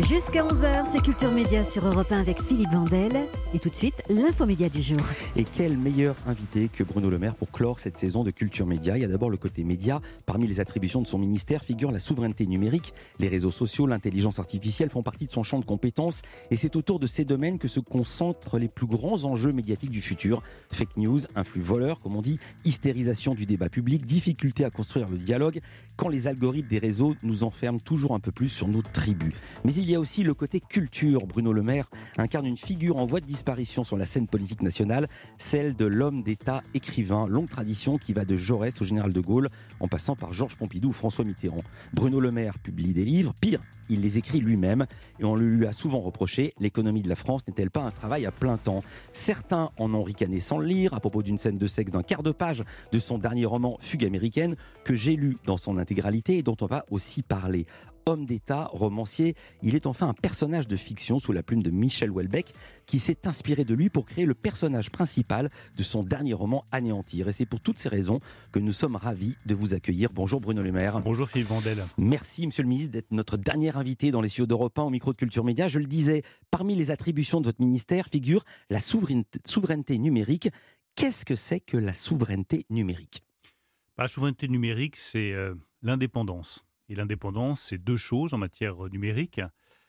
Jusqu'à 11h, c'est Culture Média sur Europe 1 avec Philippe Vandel. Et tout de suite, l'infomédia du jour. Et quel meilleur invité que Bruno Le Maire pour clore cette saison de Culture Média? Il y a d'abord le côté média. Parmi les attributions de son ministère figure la souveraineté numérique. Les réseaux sociaux, l'intelligence artificielle font partie de son champ de compétences. Et c'est autour de ces domaines que se concentrent les plus grands enjeux médiatiques du futur. Fake news, influx voleurs, comme on dit, hystérisation du débat public, difficulté à construire le dialogue, quand les algorithmes des réseaux nous enferment toujours un peu plus sur nos tribus. Mais il y a aussi le côté culture. Bruno Le Maire incarne une figure en voie de disparition sur la scène politique nationale, celle de l'homme d'État écrivain, longue tradition qui va de Jaurès au général de Gaulle, en passant par Georges Pompidou ou François Mitterrand. Bruno Le Maire publie des livres, pire, il les écrit lui-même et on lui a souvent reproché l'économie de la France n'est-elle pas un travail à plein temps? Certains en ont ricané sans le lire à propos d'une scène de sexe d'un quart de page de son dernier roman Fugue américaine que j'ai lu dans son intégralité et dont on va aussi parler homme d'État, romancier, il est enfin un personnage de fiction sous la plume de Michel Houellebecq qui s'est inspiré de lui pour créer le personnage principal de son dernier roman Anéantir. Et c'est pour toutes ces raisons que nous sommes ravis de vous accueillir. Bonjour Bruno Le Maire. Bonjour Philippe Vandel. Merci Monsieur le Ministre d'être notre dernier invité dans les studios d'Europe 1 au micro de Culture Média. Je le disais, parmi les attributions de votre ministère figure la souveraineté, numérique. Qu'est-ce que c'est que la souveraineté numérique? Bah, La souveraineté numérique, c'est euh, l'indépendance et l'indépendance, c'est deux choses en matière numérique.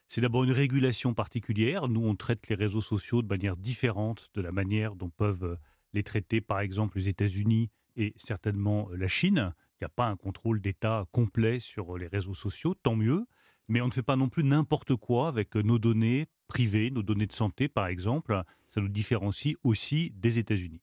C'est d'abord une régulation particulière. Nous, on traite les réseaux sociaux de manière différente de la manière dont peuvent les traiter, par exemple, les États-Unis et certainement la Chine. Il n'y a pas un contrôle d'État complet sur les réseaux sociaux, tant mieux. Mais on ne fait pas non plus n'importe quoi avec nos données privées, nos données de santé, par exemple. Ça nous différencie aussi des États-Unis.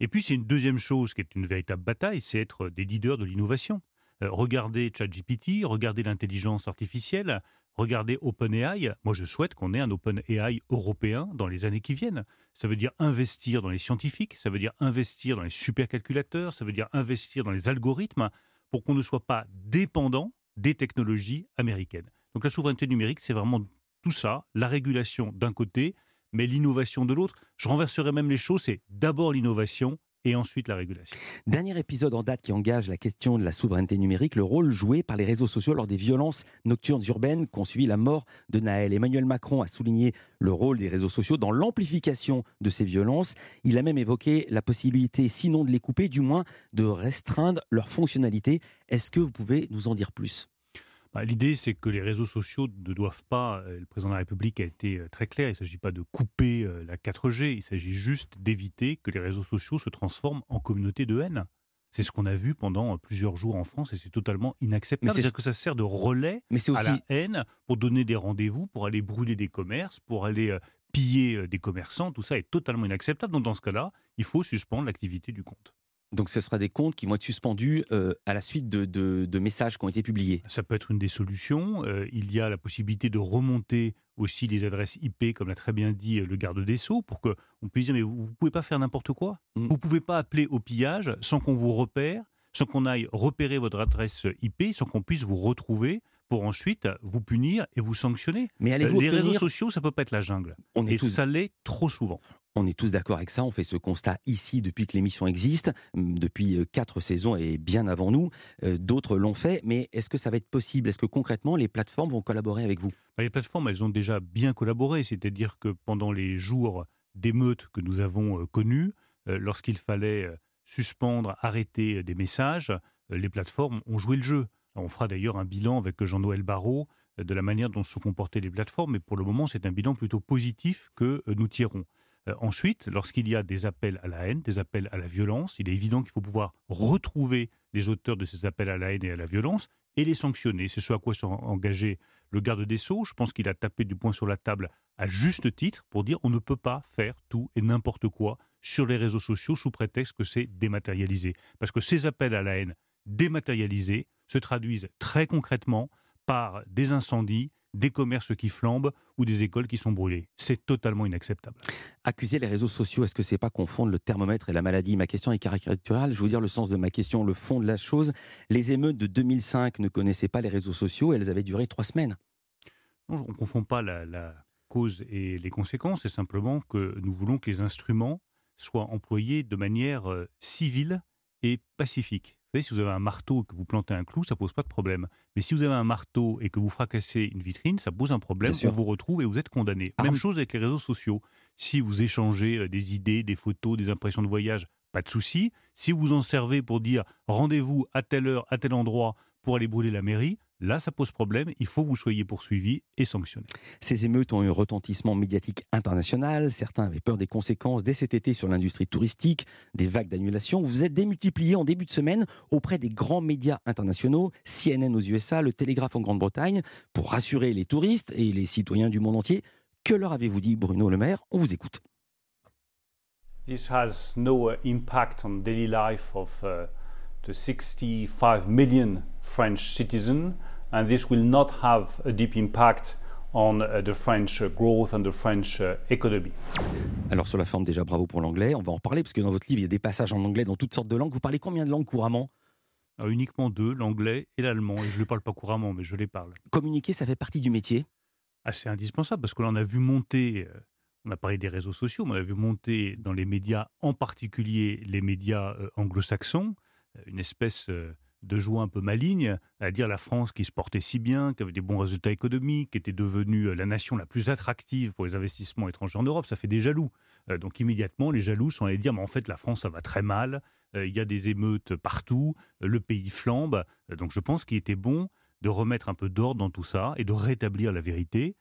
Et puis, c'est une deuxième chose qui est une véritable bataille, c'est être des leaders de l'innovation. Euh, regardez ChatGPT, regardez l'intelligence artificielle, regardez OpenAI. Moi, je souhaite qu'on ait un OpenAI européen dans les années qui viennent. Ça veut dire investir dans les scientifiques, ça veut dire investir dans les supercalculateurs, ça veut dire investir dans les algorithmes pour qu'on ne soit pas dépendant des technologies américaines. Donc la souveraineté numérique, c'est vraiment tout ça, la régulation d'un côté, mais l'innovation de l'autre. Je renverserai même les choses, c'est d'abord l'innovation et ensuite la régulation. Dernier épisode en date qui engage la question de la souveraineté numérique, le rôle joué par les réseaux sociaux lors des violences nocturnes urbaines qui ont suivi la mort de Naël. Emmanuel Macron a souligné le rôle des réseaux sociaux dans l'amplification de ces violences. Il a même évoqué la possibilité, sinon de les couper, du moins de restreindre leur fonctionnalité. Est-ce que vous pouvez nous en dire plus? Bah, l'idée, c'est que les réseaux sociaux ne doivent pas, euh, le président de la République a été euh, très clair, il ne s'agit pas de couper euh, la 4G, il s'agit juste d'éviter que les réseaux sociaux se transforment en communauté de haine. C'est ce qu'on a vu pendant plusieurs jours en France et c'est totalement inacceptable. C'est que ça sert de relais mais aussi... à la haine pour donner des rendez-vous, pour aller brûler des commerces, pour aller piller des commerçants. Tout ça est totalement inacceptable. Donc dans ce cas-là, il faut suspendre l'activité du compte. Donc ce sera des comptes qui vont être suspendus euh, à la suite de, messages qui ont été publiés. Ça peut être une des solutions. Euh, il y a la possibilité de remonter aussi les adresses IP, comme l'a très bien dit euh, le garde des Sceaux, pour qu'on puisse dire mais vous ne pouvez pas faire n'importe quoi. Mm. Vous ne pouvez pas appeler au pillage sans qu'on vous repère, sans qu'on aille repérer votre adresse IP, sans qu'on puisse vous retrouver pour ensuite vous punir et vous sanctionner. Mais allez-vous Les réseaux sociaux, ça peut pas être la jungle. On est et tous... ça l'est trop souvent. On est tous d'accord avec ça, on fait ce constat ici depuis que l'émission existe, depuis euh, quatre saisons et bien avant nous. Euh, d'autres l'ont fait, mais est-ce que ça va être possible? Est-ce que concrètement les plateformes vont collaborer avec vous? Bah, Les plateformes, elles ont déjà bien collaboré, c'est-à-dire que pendant les jours d'émeutes que nous avons euh, connus, lorsqu'il fallait suspendre, arrêter des messages, les plateformes ont joué le jeu. On fera d'ailleurs un bilan avec Jean-Noël Barrot de la manière dont se comportaient les plateformes, mais pour le moment, c'est un bilan plutôt positif que nous tirons. Euh, ensuite, lorsqu'il y a des appels à la haine, des appels à la violence, il est évident qu'il faut pouvoir retrouver les auteurs de ces appels à la haine et à la violence et les sanctionner. C'est ce à quoi s'est engagé le garde des Sceaux. Je pense qu'il a tapé du poing sur la table à juste titre pour dire on ne peut pas faire tout et n'importe quoi sur les réseaux sociaux sous prétexte que c'est dématérialisé. Parce que ces appels à la haine dématérialisés se traduisent très concrètement par des incendies, des commerces qui flambent ou des écoles qui sont brûlées. C'est totalement inacceptable. Accuser les réseaux sociaux, est-ce que c'est pas confondre le thermomètre et la maladie? Ma question est caricaturale. Je vais vous dire le sens de ma question, le fond de la chose. Les émeutes de 2005 ne connaissaient pas les réseaux sociaux et elles avaient duré trois semaines. on ne confond pas la, la cause et les conséquences. C'est simplement que nous voulons que les instruments soient employés de manière euh, civile et pacifique. Vous savez, si vous avez un marteau et que vous plantez un clou, ça pose pas de problème. Mais si vous avez un marteau et que vous fracassez une vitrine, ça pose un problème. On vous retrouve et vous êtes condamné. Même chose avec les réseaux sociaux. Si vous échangez euh, des idées, des photos, des impressions de voyage, pas de souci. Si vous en servez pour dire rendez-vous à telle heure, à tel endroit pour aller brûler la mairie, Là, ça pose problème. Il faut que vous soyez poursuivi et sanctionné. Ces émeutes ont eu un retentissement médiatique international. Certains avaient peur des conséquences dès cet été sur l'industrie touristique, des vagues d'annulation. Vous vous êtes démultiplié en début de semaine auprès des grands médias internationaux, CNN aux USA, le Télégraphe en Grande-Bretagne, pour rassurer les touristes et les citoyens du monde entier. Que leur avez-vous dit, Bruno Le Maire? On vous écoute. This has no impact on daily life of uh, the 65 million French citizens and this will not have a deep impact on uh, the French growth and the French uh, economy. Alors sur la forme déjà bravo pour l'anglais, on va en parler parce que dans votre livre il y a des passages en anglais dans toutes sortes de langues. Vous parlez combien de langues couramment? Ah, Uniquement deux, l'anglais et l'allemand. Et je ne les parle pas couramment, mais je les parle. Communiquer, ça fait partie du métier? Ah, C'est indispensable parce que l'on a vu monter, euh, on a parlé des réseaux sociaux, mais on a vu monter dans les médias, en particulier les médias euh, anglo-saxons, euh, une espèce de joie un peu maligne, à dire la France qui se portait si bien, qui avait des bons résultats économiques, qui était devenue euh, la nation la plus attractive pour les investissements étrangers en Europe, ça fait des jaloux. Euh, donc immédiatement, les jaloux sont allés dire, mais en fait, la France, ça va très mal, euh, il y a des émeutes partout, le pays flambe. donc je pense qu'il était bon de remettre un peu d'ordre dans tout ça et de rétablir la vérité.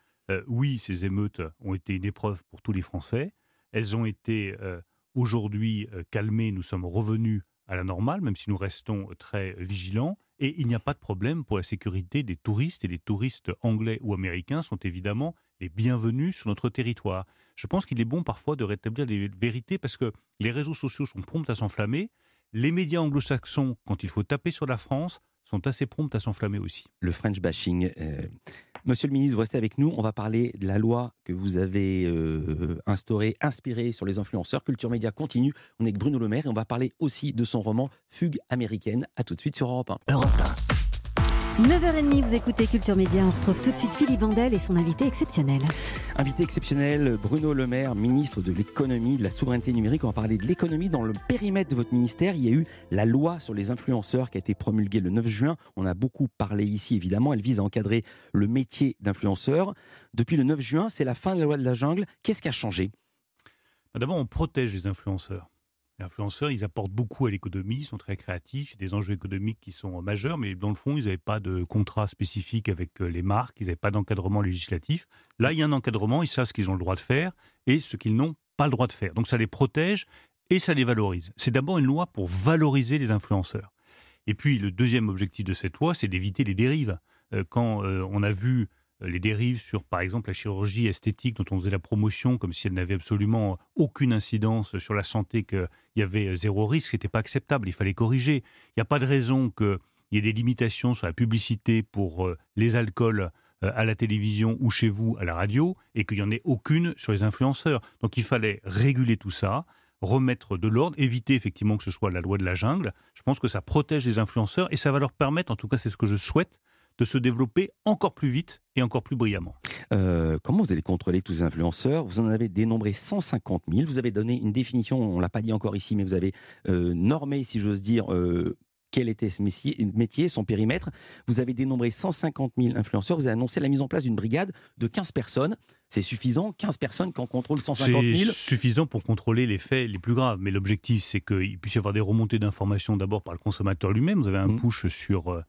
oui, ces émeutes ont été une épreuve pour tous les Français. Elles ont été aujourd'hui calmées, nous sommes revenus à la normale, même si nous restons très vigilants. Et il n'y a pas de problème pour la sécurité des touristes. Et les touristes anglais ou américains sont évidemment les bienvenus sur notre territoire. Je pense qu'il est bon parfois de rétablir les vérités parce que les réseaux sociaux sont prompts à s'enflammer. Les médias anglo-saxons, quand il faut taper sur la France, sont assez promptes à s'enflammer aussi. Le French bashing. Euh, Monsieur le ministre, vous restez avec nous. On va parler de la loi que vous avez euh, instaurée, inspirée sur les influenceurs. Culture Média continue. On est avec Bruno Le Maire et on va parler aussi de son roman Fugue américaine. À tout de suite sur Europe 1. Europe 1. 9h30, vous écoutez Culture Média. On retrouve tout de suite Philippe Vandel et son invité exceptionnel. Invité exceptionnel, Bruno Le Maire, ministre de l'économie, de la souveraineté numérique. On va parler de l'économie. Dans le périmètre de votre ministère, il y a eu la loi sur les influenceurs qui a été promulguée le 9 juin. On a beaucoup parlé ici, évidemment. Elle vise à encadrer le métier d'influenceur. Depuis le 9 juin, c'est la fin de la loi de la jungle. Qu'est-ce qui a changé? D'abord, on protège les influenceurs. Influenceurs, ils apportent beaucoup à l'économie, ils sont très créatifs, des enjeux économiques qui sont majeurs, mais dans le fond, ils n'avaient pas de contrat spécifique avec euh, les marques, ils n'avaient pas d'encadrement législatif. Là, il y a un encadrement, ils savent ce qu'ils ont le droit de faire et ce qu'ils n'ont pas le droit de faire. Donc ça les protège et ça les valorise. C'est d'abord une loi pour valoriser les influenceurs. Et puis le deuxième objectif de cette loi, c'est d'éviter les dérives. Euh, quand euh, on a vu les dérives sur, par exemple, la chirurgie esthétique dont on faisait la promotion comme si elle n'avait absolument aucune incidence sur la santé, qu'il y avait zéro risque, n'était pas acceptable, il fallait corriger. Il n'y a pas de raison qu'il y ait des limitations sur la publicité pour euh, les alcools euh, à la télévision ou chez vous à la radio et qu'il n'y en ait aucune sur les influenceurs. Donc il fallait réguler tout ça, remettre de l'ordre, éviter effectivement que ce soit la loi de la jungle. Je pense que ça protège les influenceurs et ça va leur permettre, en tout cas c'est ce que je souhaite, de se développer encore plus vite et encore plus brillamment. Euh, comment vous allez contrôler tous ces influenceurs? Vous en avez dénombré 150 000. Vous avez donné une définition, on ne l'a pas dit encore ici, mais vous avez euh, normé, si j'ose dire, euh, quel était ce métier, son périmètre. Vous avez dénombré 150 000 influenceurs. Vous avez annoncé la mise en place d'une brigade de 15 personnes. C'est suffisant? 15 personnes qui en contrôlent 150 000 C'est suffisant pour contrôler les faits les plus graves. Mais l'objectif, c'est qu'il puisse y avoir des remontées d'informations d'abord par le consommateur lui-même. Vous avez un mmh. push sur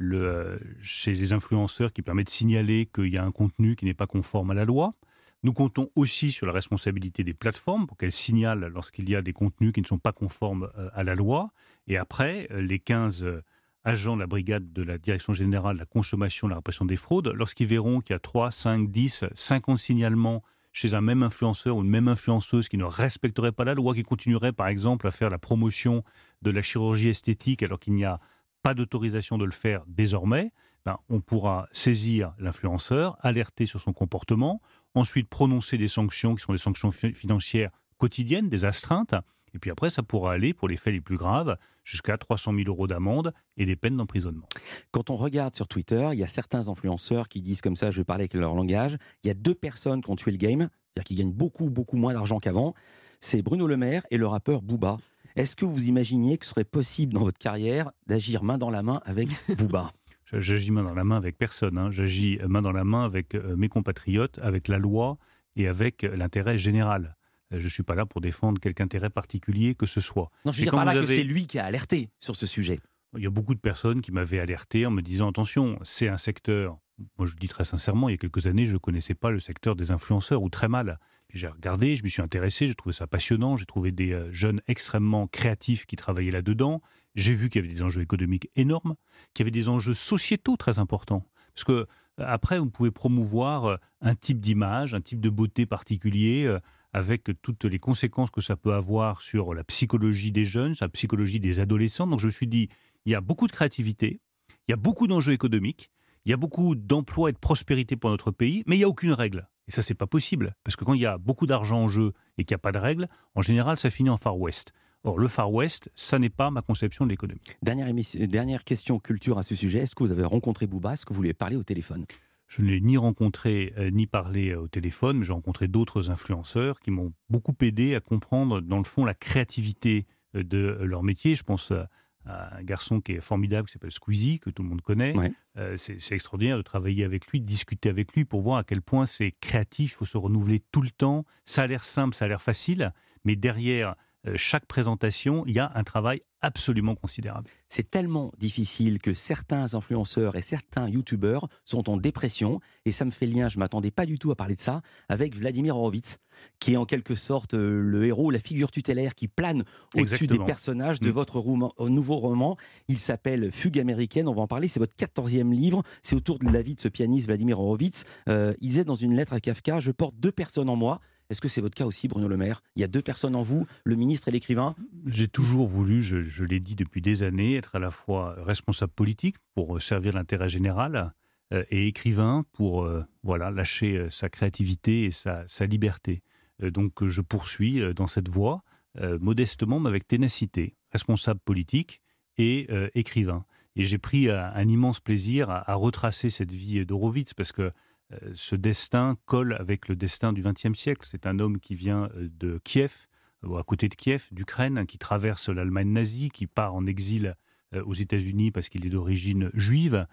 le, chez les influenceurs qui permet de signaler qu'il y a un contenu qui n'est pas conforme à la loi. Nous comptons aussi sur la responsabilité des plateformes pour qu'elles signalent lorsqu'il y a des contenus qui ne sont pas conformes euh, à la loi. Et après, euh, les 15 euh, agents de la brigade de la Direction générale de la consommation et de la répression des fraudes, lorsqu'ils verront qu'il y a 3, 5, 10, 50 signalements chez un même influenceur ou une même influenceuse qui ne respecterait pas la loi, qui continuerait par exemple à faire la promotion de la chirurgie esthétique alors qu'il n'y a pas d'autorisation de le faire désormais, ben, on pourra saisir l'influenceur, alerter sur son comportement, ensuite prononcer des sanctions qui sont des sanctions financières quotidiennes, des astreintes, et puis après, ça pourra aller, pour les faits les plus graves, jusqu'à 300 000 euros d'amende et des peines d'emprisonnement. Quand on regarde sur Twitter, il y a certains influenceurs qui disent comme ça, je vais parler avec leur langage, il y a deux personnes qui ont tué le game, c'est-à-dire qui gagnent beaucoup, beaucoup moins d'argent qu'avant. C'est Bruno Le Maire et le rappeur Booba. Est-ce que vous imaginiez que ce serait possible dans votre carrière d'agir main dans la main avec Bouba J'agis main dans la main avec personne. Hein. J'agis main dans la main avec euh, mes compatriotes, avec la loi et avec l'intérêt général. Euh, je ne suis pas là pour défendre quelque intérêt particulier que ce soit. Non, je veux dire par là que c'est lui qui a alerté sur ce sujet. Il y a beaucoup de personnes qui m'avaient alerté en me disant attention, c'est un secteur. Moi, je dis très sincèrement, il y a quelques années, je ne connaissais pas le secteur des influenceurs ou très mal. J'ai regardé, je me suis intéressé, j'ai trouvé ça passionnant. J'ai trouvé des euh, jeunes extrêmement créatifs qui travaillaient là-dedans. J'ai vu qu'il y avait des enjeux économiques énormes, qu'il y avait des enjeux sociétaux très importants. Parce que euh, après, vous pouvez promouvoir euh, un type d'image, un type de beauté particulier, avec toutes les conséquences que ça peut avoir sur la psychologie des jeunes, sur la psychologie des adolescents. Donc je me suis dit, il y a beaucoup de créativité, il y a beaucoup d'enjeux économiques, il y a beaucoup d'emplois et de prospérité pour notre pays, mais il n'y a aucune règle. Et ça, c'est pas possible. Parce que quand il y a beaucoup d'argent en jeu et qu'il n'y a pas de règles, en général, ça finit en Far West. Or, le Far West, ça n'est pas ma conception de l'économie. Dernière, dernière question culture à ce sujet. Est-ce que vous avez rencontré Bouba Est-ce que vous lui avez parlé au téléphone? Je ne l'ai ni rencontré euh, ni parlé euh, au téléphone, mais j'ai rencontré d'autres influenceurs qui m'ont beaucoup aidé à comprendre, dans le fond, la créativité euh, de leur métier. Je pense un garçon qui est formidable, qui s'appelle Squeezie, que tout le monde connaît. Euh, c'est extraordinaire de travailler avec lui, de discuter avec lui pour voir à quel point c'est créatif, il faut se renouveler tout le temps. Ça a l'air simple, ça a l'air facile, mais derrière euh, chaque présentation, il y a un travail absolument considérable. C'est tellement difficile que certains influenceurs et certains youtubeurs sont en dépression, et ça me fait lien, je ne m'attendais pas du tout à parler de ça, avec Vladimir Horowitz, qui est en quelque sorte euh, le héros, la figure tutélaire qui plane au-dessus des personnages de mm. votre euh, nouveau roman. Il s'appelle Fugue américaine, on va en parler, c'est votre quatorzième livre, c'est autour de la vie de ce pianiste Vladimir Horowitz. il disait dans une lettre à Kafka, je porte deux personnes en moi, est-ce que c'est votre cas aussi, Bruno Le Maire? Il y a deux personnes en vous, le ministre et l'écrivain? J'ai toujours voulu, je, l'ai dit depuis des années, être à la fois responsable politique pour euh, servir l'intérêt général euh, et écrivain pour euh, voilà lâcher sa créativité et sa, liberté. donc je poursuis dans cette voie, modestement mais avec ténacité, responsable politique et écrivain. Et j'ai pris un, immense plaisir à, retracer cette vie d'Horowitz parce que ce destin colle avec le destin du XXe siècle. C'est un homme qui vient euh, de Kiev, ou à côté de Kiev, d'Ukraine, qui traverse l'Allemagne nazie, qui part en exil euh, aux États-Unis parce qu'il est d'origine juive,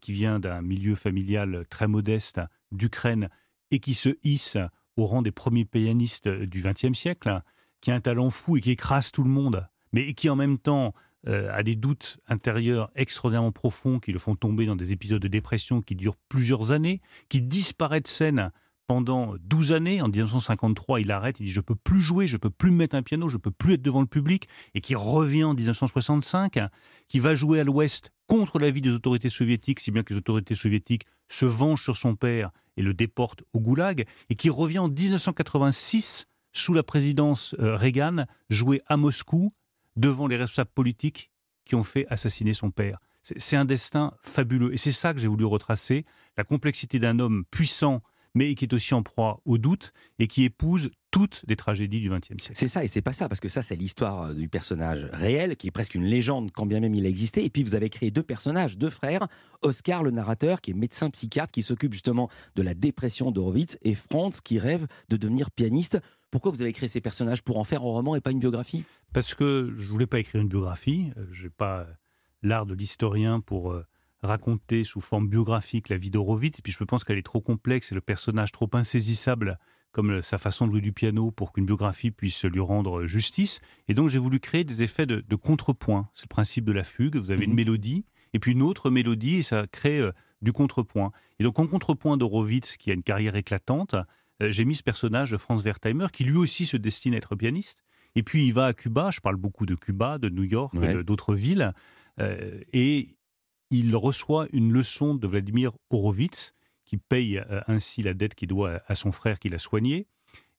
qui vient d'un milieu familial très modeste d'Ukraine et qui se hisse au rang des premiers pianistes du XXe siècle, qui a un talent fou et qui écrase tout le monde, mais qui en même temps euh, a des doutes intérieurs extraordinairement profonds qui le font tomber dans des épisodes de dépression qui durent plusieurs années, qui disparaît de scène pendant 12 années. En 1953, il arrête, il dit je peux plus jouer, je peux plus mettre un piano, je peux plus être devant le public, et qui revient en 1965, qui va jouer à l'Ouest contre l'avis des autorités soviétiques, si bien que les autorités soviétiques se vengent sur son père et le déportent au goulag, et qui revient en 1986 sous la présidence euh, Reagan, jouer à Moscou devant les responsables politiques qui ont fait assassiner son père. C'est un destin fabuleux. Et c'est ça que j'ai voulu retracer, la complexité d'un homme puissant, mais qui est aussi en proie au doute et qui épouse toutes les tragédies du XXe siècle. C'est ça, et c'est pas ça, parce que ça, c'est l'histoire euh, du personnage réel, qui est presque une légende, quand bien même il a existé. Et puis, vous avez créé deux personnages, deux frères. Oscar, le narrateur, qui est médecin psychiatre, qui s'occupe justement de la dépression d'Horowitz, et Franz, qui rêve de devenir pianiste. Pourquoi vous avez créé ces personnages Pour en faire un roman et pas une biographie? Parce que je voulais pas écrire une biographie. Euh, je n'ai pas l'art de l'historien pour euh, raconter sous forme biographique la vie d'Horowitz. Et puis je pense qu'elle est trop complexe et le personnage trop insaisissable comme sa façon de jouer du piano pour qu'une biographie puisse lui rendre justice. Et donc j'ai voulu créer des effets de, contrepoint. C'est le principe de la fugue. Vous avez une mhm. mélodie et puis une autre mélodie et ça crée euh, du contrepoint. Et donc en contrepoint d'Horowitz, qui a une carrière éclatante, euh, j'ai mis ce personnage de Franz Wertheimer, qui lui aussi se destine à être pianiste. Et puis il va à Cuba, je parle beaucoup de Cuba, de New York, d'autres villes, euh, et il reçoit une leçon de Vladimir Horowitz, qui paye euh, ainsi la dette qu'il doit à son frère qui l'a soigné.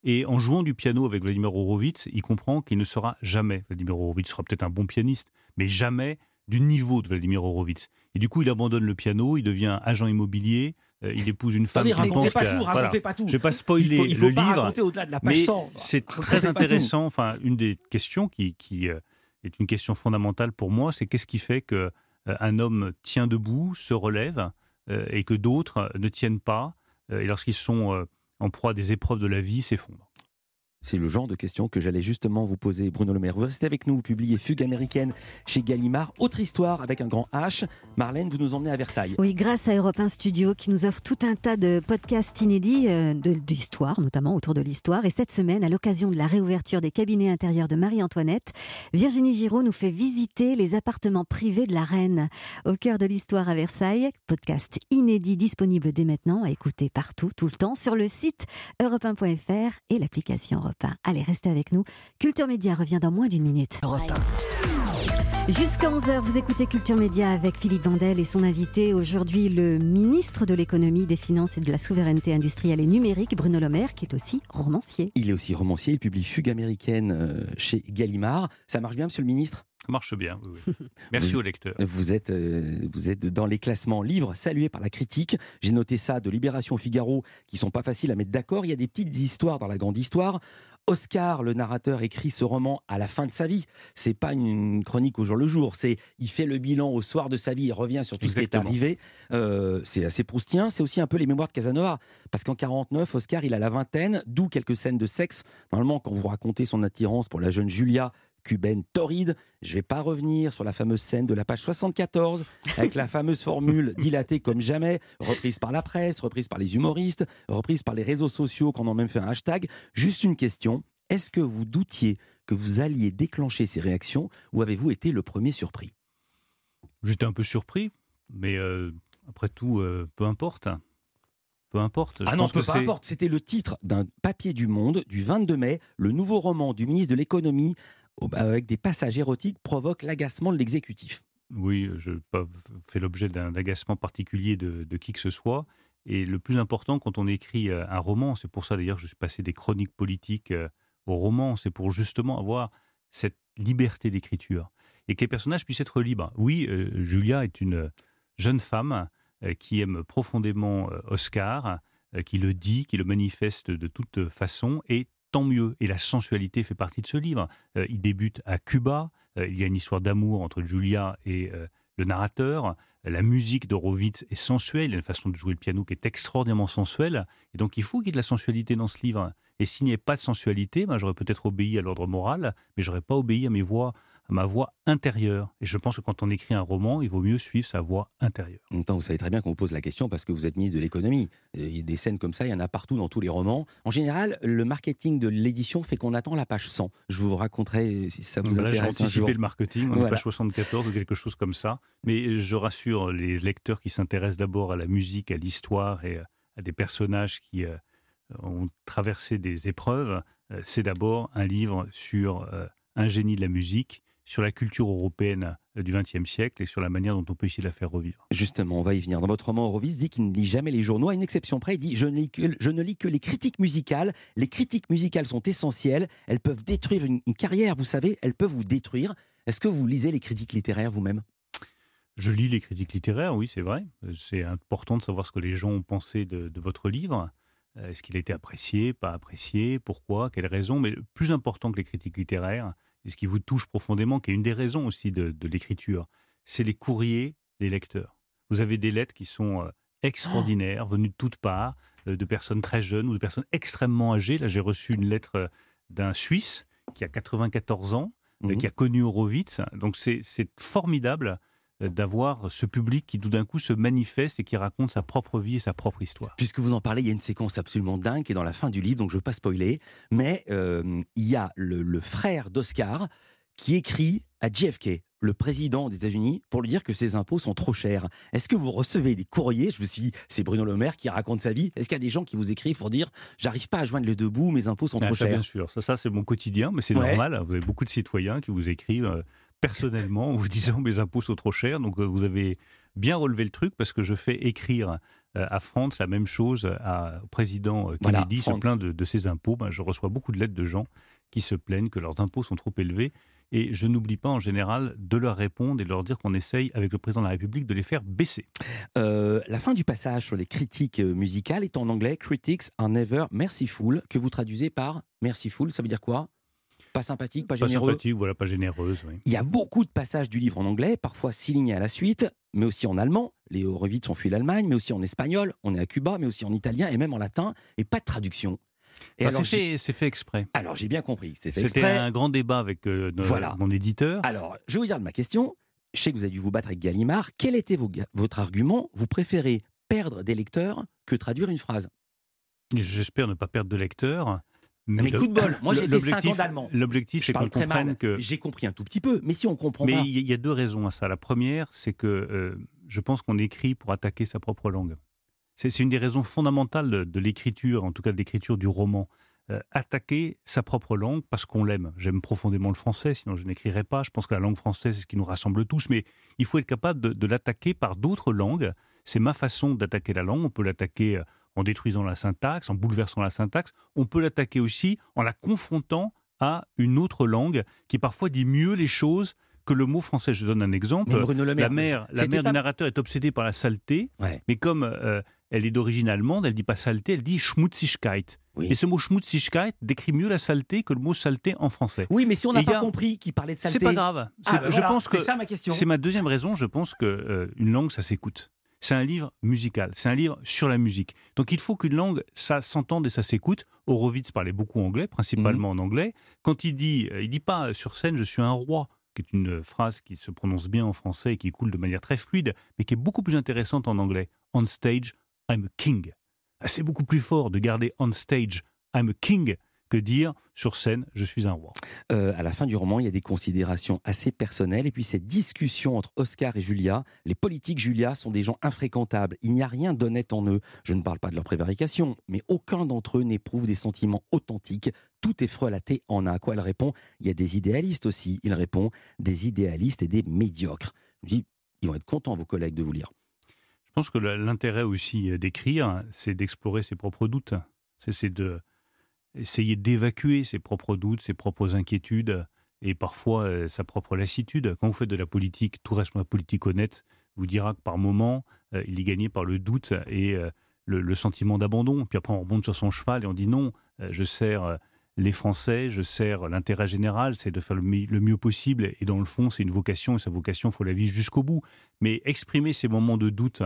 Et en jouant du piano avec Vladimir Horowitz, il comprend qu'il ne sera jamais, Vladimir Horowitz sera peut-être un bon pianiste, mais jamais du niveau de Vladimir Horowitz. Et du coup, il abandonne le piano, il devient agent immobilier, euh, il épouse une femme qui pense pas tout, racontez pas tout. Je vais pas spoiler il faut, le livre, au-delà de la mais c'est très intéressant. Enfin, une des questions qui, qui euh, est une question fondamentale pour moi, c'est qu'est-ce qui fait que euh, un homme tient debout, se relève, et que d'autres ne tiennent pas, et lorsqu'ils sont en proie à des épreuves de la vie, s'effondrent. C'est le genre de questions que j'allais justement vous poser, Bruno Le Maire. Vous restez avec nous, vous publiez Fugue américaine chez Gallimard. Autre histoire avec un grand H. Marlène, vous nous emmenez à Versailles. Oui, grâce à Europe 1 Studio qui nous offre tout un tas de podcasts inédits euh, d'histoire, notamment autour de l'histoire. Et cette semaine, à l'occasion de la réouverture des cabinets intérieurs de Marie-Antoinette, Virginie Giraud nous fait visiter les appartements privés de la reine. Au cœur de l'histoire à Versailles, podcast inédit disponible dès maintenant à écouter partout, tout le temps, sur le site europe1.fr et l'application Allez, restez avec nous. Culture Média revient dans moins d'une minute. Jusqu'à 11h, vous écoutez Culture Média avec Philippe Vandel et son invité aujourd'hui, le ministre de l'économie, des finances et de la souveraineté industrielle et numérique, Bruno Le Maire, qui est aussi romancier. Il est aussi romancier, il publie Fugue américaine euh, chez Gallimard. Ça marche bien, monsieur le ministre? Ça marche bien, oui, Merci au lecteur. Vous êtes, euh, vous êtes dans les classements livres salués par la critique. J'ai noté ça de Libération Figaro, qui sont pas faciles à mettre d'accord. Il y a des petites histoires dans la grande histoire. Oscar, le narrateur, écrit ce roman à la fin de sa vie. C'est pas une chronique au jour le jour. C'est il fait le bilan au soir de sa vie, il revient sur tout ce qui est arrivé. Euh, c'est assez proustien. C'est aussi un peu les mémoires de Casanova, parce qu'en 49, Oscar, il a la vingtaine, d'où quelques scènes de sexe. Normalement, quand vous racontez son attirance pour la jeune Julia, cubaine torride. Je ne vais pas revenir sur la fameuse scène de la page 74 avec la fameuse formule dilatée comme jamais, reprise par la presse, reprise par les humoristes, reprise par les réseaux sociaux qui en ont même fait un hashtag. Juste une question, est-ce que vous doutiez que vous alliez déclencher ces réactions ou avez-vous été le premier surpris? J'étais un peu surpris, mais euh, après tout, euh, peu importe. Peu importe. ah non, peu importe. C'était le titre d'un papier du Monde du 22 mai, le nouveau roman du ministre de l'économie avec des passages érotiques provoque l'agacement de l'exécutif. Oui, je n'ai pas l'objet d'un agacement particulier de, qui que ce soit. Et le plus important, quand on écrit euh, un roman, c'est pour ça d'ailleurs que je suis passé des chroniques politiques euh, au roman, c'est pour justement avoir cette liberté d'écriture et que les personnages puissent être libres. Oui, euh, Julia est une jeune femme qui aime profondément Oscar, qui le dit, qui le manifeste de toute façon, et tant mieux. Et la sensualité fait partie de ce livre. Euh, il débute à Cuba. Euh, il y a une histoire d'amour entre Julia et euh, le narrateur. La musique d'Horowitz est sensuelle. Il y a une façon de jouer le piano qui est extraordinairement sensuelle. Et donc, il faut qu'il y ait de la sensualité dans ce livre. Et s'il n'y avait pas de sensualité, ben, j'aurais peut-être obéi à l'ordre moral, mais j'aurais pas obéi à mes voix ma voix intérieure. Et je pense que quand on écrit un roman, il vaut mieux suivre sa voix intérieure. En même temps, vous savez très bien qu'on vous pose la question parce que vous êtes ministre de l'économie. Il y a des scènes comme ça, il y en a partout dans tous les romans. En général, le marketing de l'édition fait qu'on attend la page 100. Je vous raconterai si ça vous intéresse. J'ai anticipé le marketing, on est page 74 ou quelque chose comme ça. Mais je rassure les lecteurs qui s'intéressent d'abord à la musique, à l'histoire et à des personnages qui euh, ont traversé des épreuves. Euh, c'est d'abord un livre sur euh, un génie de la musique sur la culture européenne euh, du XXe siècle et sur la manière dont on peut essayer de la faire revivre. Justement, on va y venir. Dans votre roman, Eurovis dit qu'il ne lit jamais les journaux. À une exception près, il dit je ne, lis que, je ne lis que les critiques musicales. Les critiques musicales sont essentielles. Elles peuvent détruire une, carrière, vous savez, elles peuvent vous détruire. Est-ce que vous lisez les critiques littéraires vous-même? Je lis les critiques littéraires, oui, c'est vrai. C'est important de savoir ce que les gens ont pensé de, de votre livre. Euh, est-ce qu'il a été apprécié, pas apprécié, pourquoi, quelles raisons? Mais plus important que les critiques littéraires, et ce qui vous touche profondément, qui est une des raisons aussi de, l'écriture, c'est les courriers des lecteurs. Vous avez des lettres qui sont euh, extraordinaires, venues de toutes parts, euh, de personnes très jeunes ou de personnes extrêmement âgées. Là, j'ai reçu une lettre euh, d'un Suisse qui a 94 ans, mmh qui a connu Horowitz. Donc, c'est formidable d'avoir ce public qui tout d'un coup se manifeste et qui raconte sa propre vie et sa propre histoire. Puisque vous en parlez, il y a une séquence absolument dingue qui est dans la fin du livre, donc je ne veux pas spoiler, mais euh, il y a le, frère d'Oscar qui écrit à JFK, le président des États-Unis, pour lui dire que ses impôts sont trop chers. Est-ce que vous recevez des courriers? Je me suis dit, c'est Bruno Le Maire qui raconte sa vie. Est-ce qu'il y a des gens qui vous écrivent pour dire, j'arrive pas à joindre le debout, mes impôts sont ah, trop chers Bien sûr, ça, ça c'est mon quotidien, mais c'est normal. Vous avez beaucoup de citoyens qui vous écrivent. Euh, personnellement en vous disant mes impôts sont trop chers. Donc euh, vous avez bien relevé le truc parce que je fais écrire euh, à France la même chose au président euh, Kennedy sur plein de, ses impôts. Ben, je reçois beaucoup de lettres de gens qui se plaignent que leurs impôts sont trop élevés. Et je n'oublie pas en général de leur répondre et de leur dire qu'on essaye avec le président de la République de les faire baisser. la fin du passage sur les critiques musicales est en anglais Critics are never merciful, que vous traduisez par merciful. Ça veut dire quoi? Pas sympathique, pas, généreux. Pas sympathique, voilà, pas généreuse. Il y a beaucoup de passages du livre en anglais, parfois six lignes à la suite, mais aussi en allemand. Les Horowitz ont fui l'Allemagne, mais aussi en espagnol. On est à Cuba, mais aussi en italien et même en latin, et pas de traduction. Et c'est fait, fait, exprès. Alors j'ai bien compris que c'était fait exprès. C'était un grand débat avec euh, mon éditeur. Alors je vais vous dire ma question. Je sais que vous avez dû vous battre avec Gallimard. Quel était votre argument? Vous préférez perdre des lecteurs que traduire une phrase? J'espère ne pas perdre de lecteurs. Mais, coup de bol, moi j'ai fait 5 ans d'allemand. L'objectif, c'est qu'on comprenne que. J'ai compris un tout petit peu, mais si on comprend mais il y, a deux raisons à ça. La première, c'est que euh, je pense qu'on écrit pour attaquer sa propre langue. C'est une des raisons fondamentales de, l'écriture, en tout cas de l'écriture du roman. Euh, attaquer sa propre langue parce qu'on l'aime. J'aime profondément le français, sinon je n'écrirais pas. Je pense que la langue française, c'est ce qui nous rassemble tous, mais il faut être capable de, de l'attaquer par d'autres langues. C'est ma façon d'attaquer la langue. On peut l'attaquer euh, en détruisant la syntaxe, en bouleversant la syntaxe. On peut l'attaquer aussi en la confrontant à une autre langue qui parfois dit mieux les choses que le mot français. Je donne un exemple. la mère, la mère du narrateur est obsédée par la saleté, mais comme euh, elle est d'origine allemande, elle dit pas saleté, elle dit Schmutzigkeit. Et ce mot Schmutzigkeit décrit mieux la saleté que le mot saleté en français. Oui, mais si on n'a pas compris qu'il parlait de saleté, c'est pas grave. Ah, ben je pense que ça ma question. C'est ma deuxième raison. Je pense que euh, une langue, ça s'écoute c'est un livre musical, c'est un livre sur la musique. Donc il faut qu'une langue, ça s'entende et ça s'écoute. Horowitz parlait beaucoup anglais, principalement mhm. en anglais. Quand il dit, euh, il dit pas sur scène je suis un roi, qui est une phrase qui se prononce bien en français et qui coule de manière très fluide, mais qui est beaucoup plus intéressante en anglais. On stage, I'm a king. Ah, c'est beaucoup plus fort de garder on stage, I'm a king que dire sur scène je suis un roi. Euh, à la fin du roman, il y a des considérations assez personnelles et puis cette discussion entre Oscar et Julia. Les politiques Julia sont des gens infréquentables. Il n'y a rien d'honnête en eux. Je ne parle pas de leur prévarication, mais aucun d'entre eux n'éprouve des sentiments authentiques. Tout est frelaté en un. À quoi elle répond? Il y a des idéalistes aussi. Il répond des idéalistes et des médiocres. Je dis, ils vont être contents vos collègues de vous lire. Je pense que l'intérêt aussi d'écrire, c'est d'explorer ses propres doutes. C'est de essayer d'évacuer ses propres doutes, ses propres inquiétudes et parfois euh, sa propre lassitude. Quand vous faites de la politique, tout responsable politique honnête vous dira que par moment, euh, il est gagné par le doute et euh, le, sentiment d'abandon. Puis après, on remonte sur son cheval et on dit non, je sers les Français, je sers l'intérêt général, c'est de faire le, le, mieux possible. Et dans le fond, c'est une vocation et sa vocation, il faut la vivre jusqu'au bout. Mais exprimer ces moments de doute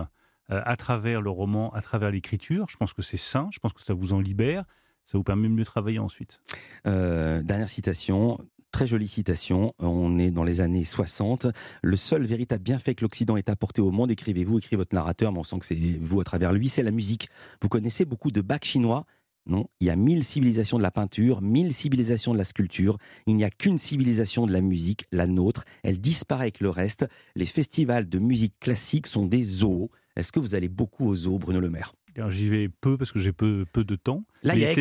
à travers le roman, à travers l'écriture, je pense que c'est sain, je pense que ça vous en libère ça vous permet de mieux travailler ensuite. Euh, dernière citation, très jolie citation. On est dans les années 60. Le seul véritable bienfait que l'Occident ait apporté au monde, écrivez-vous, écrit votre narrateur, mais on sent que c'est vous à travers lui, c'est la musique. Vous connaissez beaucoup de bacs chinois? Non, il y a mille civilisations de la peinture, mille civilisations de la sculpture. Il n'y a qu'une civilisation de la musique, la nôtre. Elle disparaît avec le reste. Les festivals de musique classique sont des zoos. Est-ce que vous allez beaucoup aux zoos, Bruno Le Maire? J'y vais peu parce que j'ai peu, peu de temps. Là, il y, a, le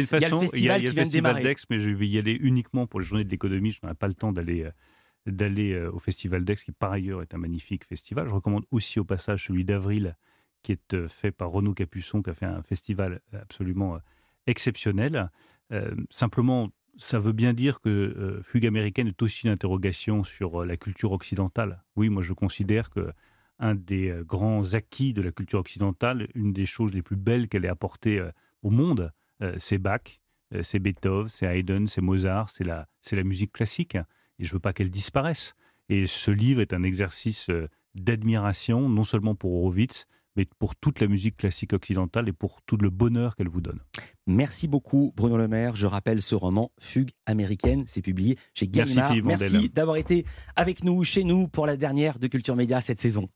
festival d'Aix, mais je vais y aller uniquement pour les journées de l'économie. Je n'ai pas le temps d'aller euh, d'aller euh, au festival d'Aix, qui par ailleurs est un magnifique festival. Je recommande aussi au passage celui d'avril, qui est euh, fait par Renaud Capuçon, qui a fait un festival absolument exceptionnel. simplement, ça veut bien dire que Fugue américaine est aussi une interrogation sur la culture occidentale. Oui, moi je considère que un des euh, grands acquis de la culture occidentale, une des choses les plus belles qu'elle ait apportées euh, au monde, euh, c'est Bach, c'est Beethoven, c'est Haydn, c'est Mozart, c'est la, c'est la musique classique. Et je veux pas qu'elle disparaisse. Et ce livre est un exercice d'admiration, non seulement pour Horowitz, mais pour toute la musique classique occidentale et pour tout le bonheur qu'elle vous donne. Merci beaucoup Bruno Le Maire. Je rappelle ce roman Fugue américaine, c'est publié chez Gallimard. Merci, Merci d'avoir été avec nous, chez nous, pour la dernière de Culture Média cette saison.